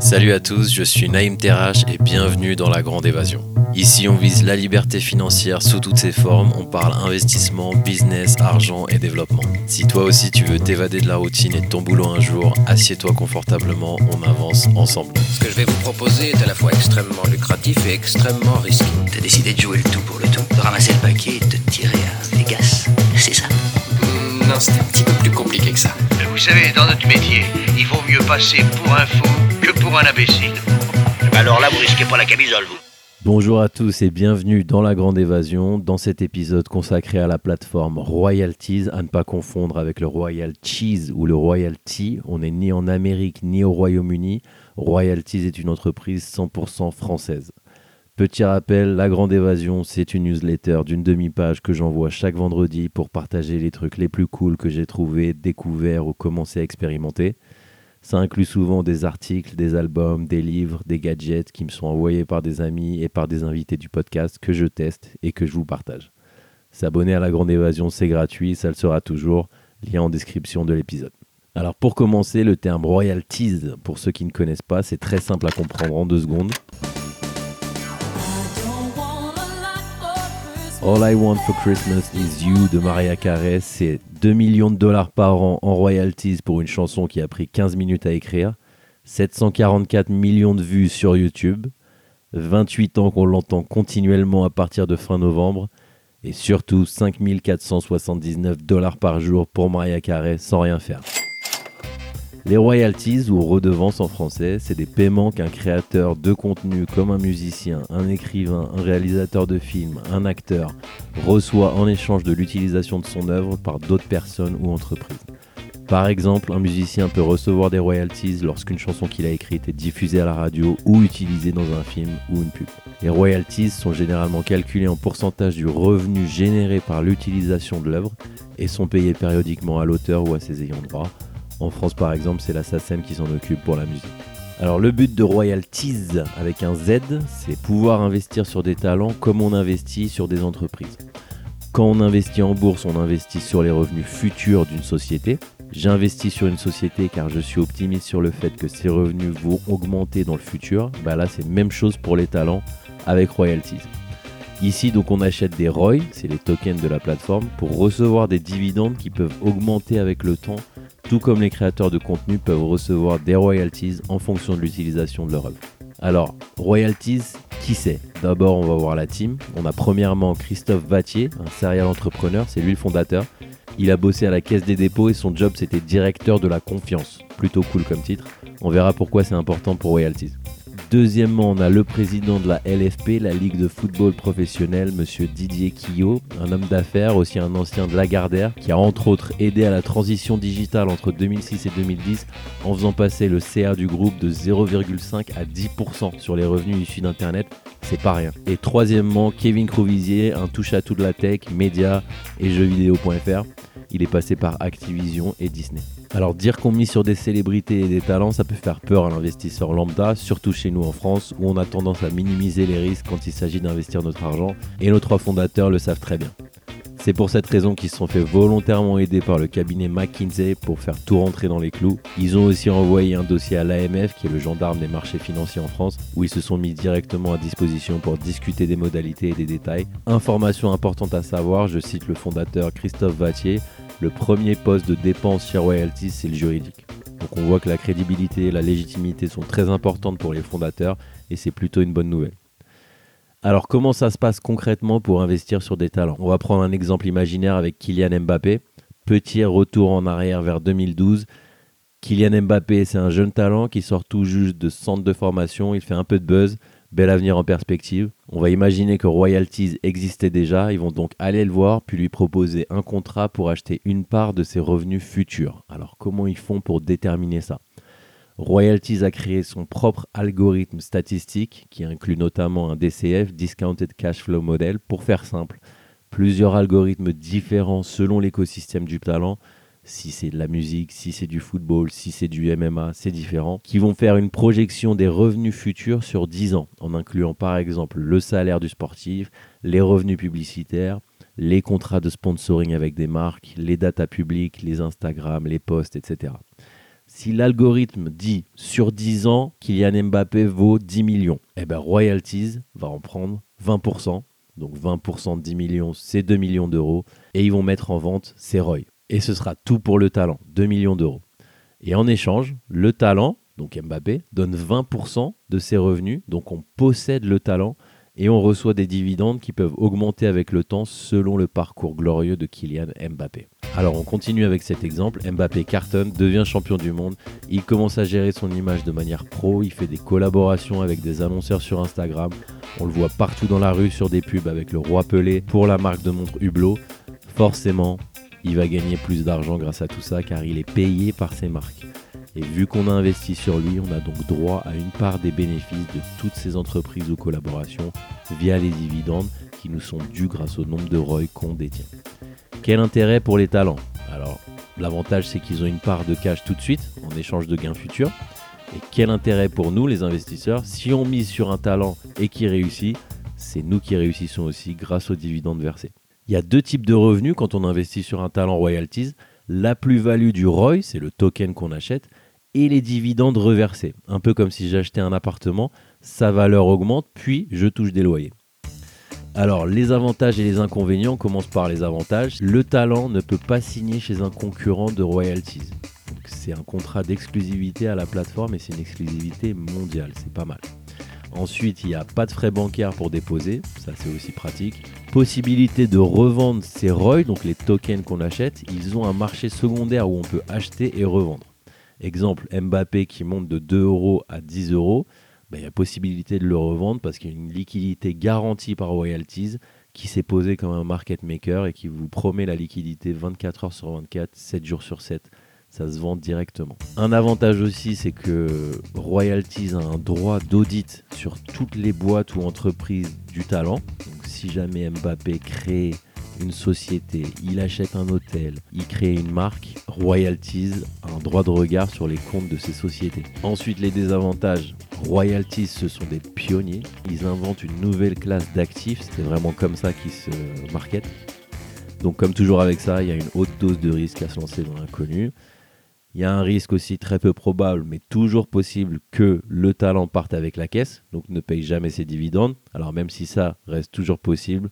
Salut à tous, je suis Naïm Terrache et bienvenue dans la Grande Évasion. Ici, on vise la liberté financière sous toutes ses formes, on parle investissement, business, argent et développement. Si toi aussi tu veux t'évader de la routine et de ton boulot un jour, assieds-toi confortablement, on avance ensemble. Ce que je vais vous proposer est à la fois extrêmement lucratif et extrêmement risqué. T'as décidé de jouer le tout pour le tout, de ramasser le paquet et de c'était un petit peu plus compliqué que ça. Vous savez, dans notre métier, il vaut mieux passer pour un fou que pour un imbécile. Alors là, vous risquez pas la camisole, vous. Bonjour à tous et bienvenue dans la Grande Évasion, dans cet épisode consacré à la plateforme Royalties, à ne pas confondre avec le Royal Cheese ou le Royal Tea. On n'est ni en Amérique ni au Royaume-Uni. Royalties est une entreprise 100% française. Petit rappel, La Grande Évasion, c'est une newsletter d'une demi-page que j'envoie chaque vendredi pour partager les trucs les plus cool que j'ai trouvés, découverts ou commencé à expérimenter. Ça inclut souvent des articles, des albums, des livres, des gadgets qui me sont envoyés par des amis et par des invités du podcast que je teste et que je vous partage. S'abonner à La Grande Évasion, c'est gratuit, ça le sera toujours. Lien en description de l'épisode. Alors pour commencer, le terme royalties, pour ceux qui ne connaissent pas, c'est très simple à comprendre en deux secondes. All I Want for Christmas is You de Mariah Carey, c'est 2 millions de dollars par an en royalties pour une chanson qui a pris 15 minutes à écrire, 744 millions de vues sur YouTube, 28 ans qu'on l'entend continuellement à partir de fin novembre, et surtout 5479 dollars par jour pour Mariah Carey sans rien faire. Les royalties ou redevances en français, c'est des paiements qu'un créateur de contenu comme un musicien, un écrivain, un réalisateur de films, un acteur reçoit en échange de l'utilisation de son œuvre par d'autres personnes ou entreprises. Par exemple, un musicien peut recevoir des royalties lorsqu'une chanson qu'il a écrite est diffusée à la radio ou utilisée dans un film ou une pub. Les royalties sont généralement calculées en pourcentage du revenu généré par l'utilisation de l'œuvre et sont payées périodiquement à l'auteur ou à ses ayants droit. En France, par exemple, c'est la SACEM qui s'en occupe pour la musique. Alors, le but de Royalties avec un Z, c'est pouvoir investir sur des talents comme on investit sur des entreprises. Quand on investit en bourse, on investit sur les revenus futurs d'une société. J'investis sur une société car je suis optimiste sur le fait que ces revenus vont augmenter dans le futur. Bah là, c'est même chose pour les talents avec Royalties. Ici, donc, on achète des ROI, c'est les tokens de la plateforme, pour recevoir des dividendes qui peuvent augmenter avec le temps tout comme les créateurs de contenu peuvent recevoir des royalties en fonction de l'utilisation de leur œuvre. Alors, royalties, qui c'est? D'abord, on va voir la team. On a premièrement Christophe Vattier, un serial entrepreneur, c'est lui le fondateur. Il a bossé à la Caisse des dépôts et son job c'était directeur de la confiance. Plutôt cool comme titre. On verra pourquoi c'est important pour royalties. Deuxièmement, on a le président de la LFP, la Ligue de football professionnel, monsieur Didier Quillot, un homme d'affaires, aussi un ancien de Lagardère, qui a entre autres aidé à la transition digitale entre 2006 et 2010 en faisant passer le CA du groupe de 0,5 à 10% sur les revenus issus d'Internet. C'est pas rien. Et troisièmement, Kevin Crouvisier, un touche-à-tout de la tech, médias et jeuxvideo.fr. Il est passé par Activision et Disney. Alors dire qu'on mise sur des célébrités et des talents, ça peut faire peur à l'investisseur lambda, surtout chez nous en France, où on a tendance à minimiser les risques quand il s'agit d'investir notre argent, et nos trois fondateurs le savent très bien. C'est pour cette raison qu'ils se sont fait volontairement aider par le cabinet McKinsey pour faire tout rentrer dans les clous. Ils ont aussi envoyé un dossier à l'AMF, qui est le gendarme des marchés financiers en France, où ils se sont mis directement à disposition pour discuter des modalités et des détails. Information importante à savoir, je cite le fondateur Christophe Vattier, le premier poste de dépense chez Royalties, c'est le juridique. Donc on voit que la crédibilité et la légitimité sont très importantes pour les fondateurs et c'est plutôt une bonne nouvelle. Alors comment ça se passe concrètement pour investir sur des talents? On va prendre un exemple imaginaire avec Kylian Mbappé. Petit retour en arrière vers 2012. Kylian Mbappé, c'est un jeune talent qui sort tout juste de centre de formation, il fait un peu de buzz, bel avenir en perspective. On va imaginer que Royalties existait déjà, ils vont donc aller le voir puis lui proposer un contrat pour acheter une part de ses revenus futurs. Alors comment ils font pour déterminer ça? Royalties a créé son propre algorithme statistique qui inclut notamment un DCF, Discounted Cash Flow Model, pour faire simple. Plusieurs algorithmes différents selon l'écosystème du talent, si c'est de la musique, si c'est du football, si c'est du MMA, c'est différent, qui vont faire une projection des revenus futurs sur 10 ans, en incluant par exemple le salaire du sportif, les revenus publicitaires, les contrats de sponsoring avec des marques, les datas publiques, les Instagram, les posts, etc. Si l'algorithme dit sur 10 ans, Kylian Mbappé vaut 10 millions, eh ben Royalties va en prendre 20%. Donc 20% de 10 millions, c'est 2 millions d'euros. Et ils vont mettre en vente ces Roy. Et ce sera tout pour le talent, 2 millions d'euros. Et en échange, le talent, donc Mbappé, donne 20% de ses revenus. Donc on possède le talent et on reçoit des dividendes qui peuvent augmenter avec le temps selon le parcours glorieux de Kylian Mbappé. Alors on continue avec cet exemple, Mbappé cartonne, devient champion du monde, il commence à gérer son image de manière pro, il fait des collaborations avec des annonceurs sur Instagram, on le voit partout dans la rue sur des pubs avec le roi Pelé pour la marque de montre Hublot. Forcément, il va gagner plus d'argent grâce à tout ça car il est payé par ses marques. Et vu qu'on a investi sur lui, on a donc droit à une part des bénéfices de toutes ces entreprises ou collaborations via les dividendes qui nous sont dus grâce au nombre de ROI qu'on détient. Quel intérêt pour les talents Alors, l'avantage c'est qu'ils ont une part de cash tout de suite en échange de gains futurs. Et quel intérêt pour nous, les investisseurs, si on mise sur un talent et qui réussit, c'est nous qui réussissons aussi grâce aux dividendes versés. Il y a deux types de revenus quand on investit sur un talent royalties. La plus-value du ROI, c'est le token qu'on achète, et les dividendes reversés. Un peu comme si j'achetais un appartement, sa valeur augmente, puis je touche des loyers. Alors, les avantages et les inconvénients, commencent par les avantages. Le talent ne peut pas signer chez un concurrent de royalties. C'est un contrat d'exclusivité à la plateforme et c'est une exclusivité mondiale, c'est pas mal. Ensuite, il n'y a pas de frais bancaires pour déposer, ça c'est aussi pratique. Possibilité de revendre ces ROI, donc les tokens qu'on achète, ils ont un marché secondaire où on peut acheter et revendre. Exemple, Mbappé qui monte de 2 euros à 10 euros, ben, il y a possibilité de le revendre parce qu'il y a une liquidité garantie par royalties qui s'est posée comme un market maker et qui vous promet la liquidité 24 heures sur 24, 7 jours sur 7 ça se vend directement. Un avantage aussi, c'est que Royalties a un droit d'audit sur toutes les boîtes ou entreprises du talent. Donc si jamais Mbappé crée une société, il achète un hôtel, il crée une marque, Royalties un droit de regard sur les comptes de ces sociétés. Ensuite, les désavantages. Royalties, ce sont des pionniers. Ils inventent une nouvelle classe d'actifs. C'est vraiment comme ça qu'ils se marketent. Donc comme toujours avec ça, il y a une haute dose de risque à se lancer dans l'inconnu. Il y a un risque aussi très peu probable, mais toujours possible, que le talent parte avec la caisse, donc ne paye jamais ses dividendes. Alors même si ça reste toujours possible,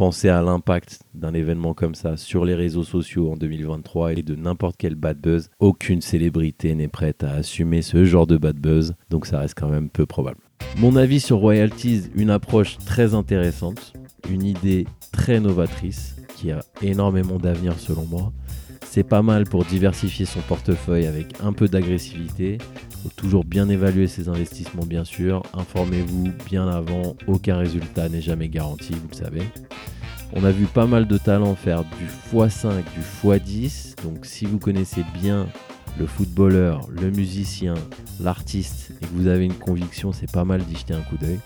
pensez à l'impact d'un événement comme ça sur les réseaux sociaux en 2023 et de n'importe quel bad buzz. Aucune célébrité n'est prête à assumer ce genre de bad buzz, donc ça reste quand même peu probable. Mon avis sur Royalties, une approche très intéressante, une idée très novatrice qui a énormément d'avenir selon moi. C'est pas mal pour diversifier son portefeuille avec un peu d'agressivité. Faut toujours bien évaluer ses investissements, bien sûr. Informez-vous bien avant. Aucun résultat n'est jamais garanti, vous le savez. On a vu pas mal de talents faire du x5, du x10. Donc si vous connaissez bien le footballeur, le musicien, l'artiste et que vous avez une conviction, c'est pas mal d'y jeter un coup d'œil.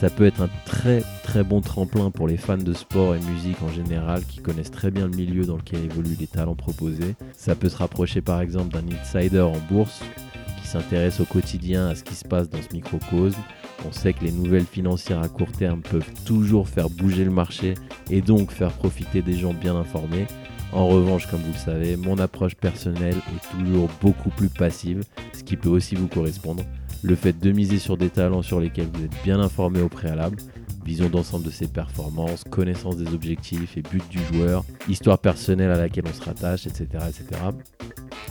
Ça peut être un très très bon tremplin pour les fans de sport et musique en général qui connaissent très bien le milieu dans lequel évoluent les talents proposés. Ça peut se rapprocher par exemple d'un insider en bourse qui s'intéresse au quotidien à ce qui se passe dans ce microcosme. On sait que les nouvelles financières à court terme peuvent toujours faire bouger le marché et donc faire profiter des gens bien informés. En revanche, comme vous le savez, mon approche personnelle est toujours beaucoup plus passive, ce qui peut aussi vous correspondre le fait de miser sur des talents sur lesquels vous êtes bien informé au préalable, vision d'ensemble de ses performances, connaissance des objectifs et buts du joueur, histoire personnelle à laquelle on se rattache, etc. etc.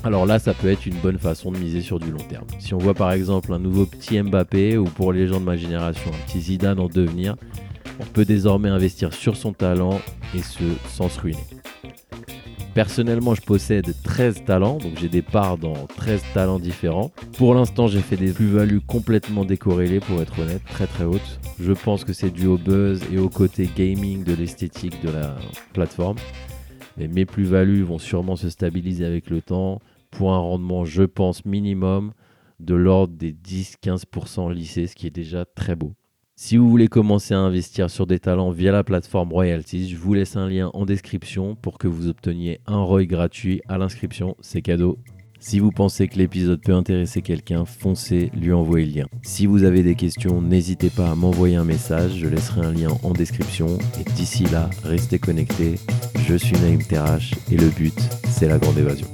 Alors là, ça peut être une bonne façon de miser sur du long terme. Si on voit par exemple un nouveau petit Mbappé ou pour les gens de ma génération, un petit Zidane en devenir, on peut désormais investir sur son talent et ce sans se ruiner. Personnellement, je possède 13 talents, donc j'ai des parts dans 13 talents différents. Pour l'instant, j'ai fait des plus-values complètement décorrélées, pour être honnête, très très hautes. Je pense que c'est dû au buzz et au côté gaming de l'esthétique de la plateforme. Mais mes plus-values vont sûrement se stabiliser avec le temps pour un rendement, je pense, minimum de l'ordre des 10-15% lycée, ce qui est déjà très beau. Si vous voulez commencer à investir sur des talents via la plateforme Royalties, je vous laisse un lien en description pour que vous obteniez un ROI gratuit à l'inscription. C'est cadeau. Si vous pensez que l'épisode peut intéresser quelqu'un, foncez lui envoyer le lien. Si vous avez des questions, n'hésitez pas à m'envoyer un message, je laisserai un lien en description. Et d'ici là, restez connectés. Je suis Naïm Terrache et le but, c'est la grande évasion.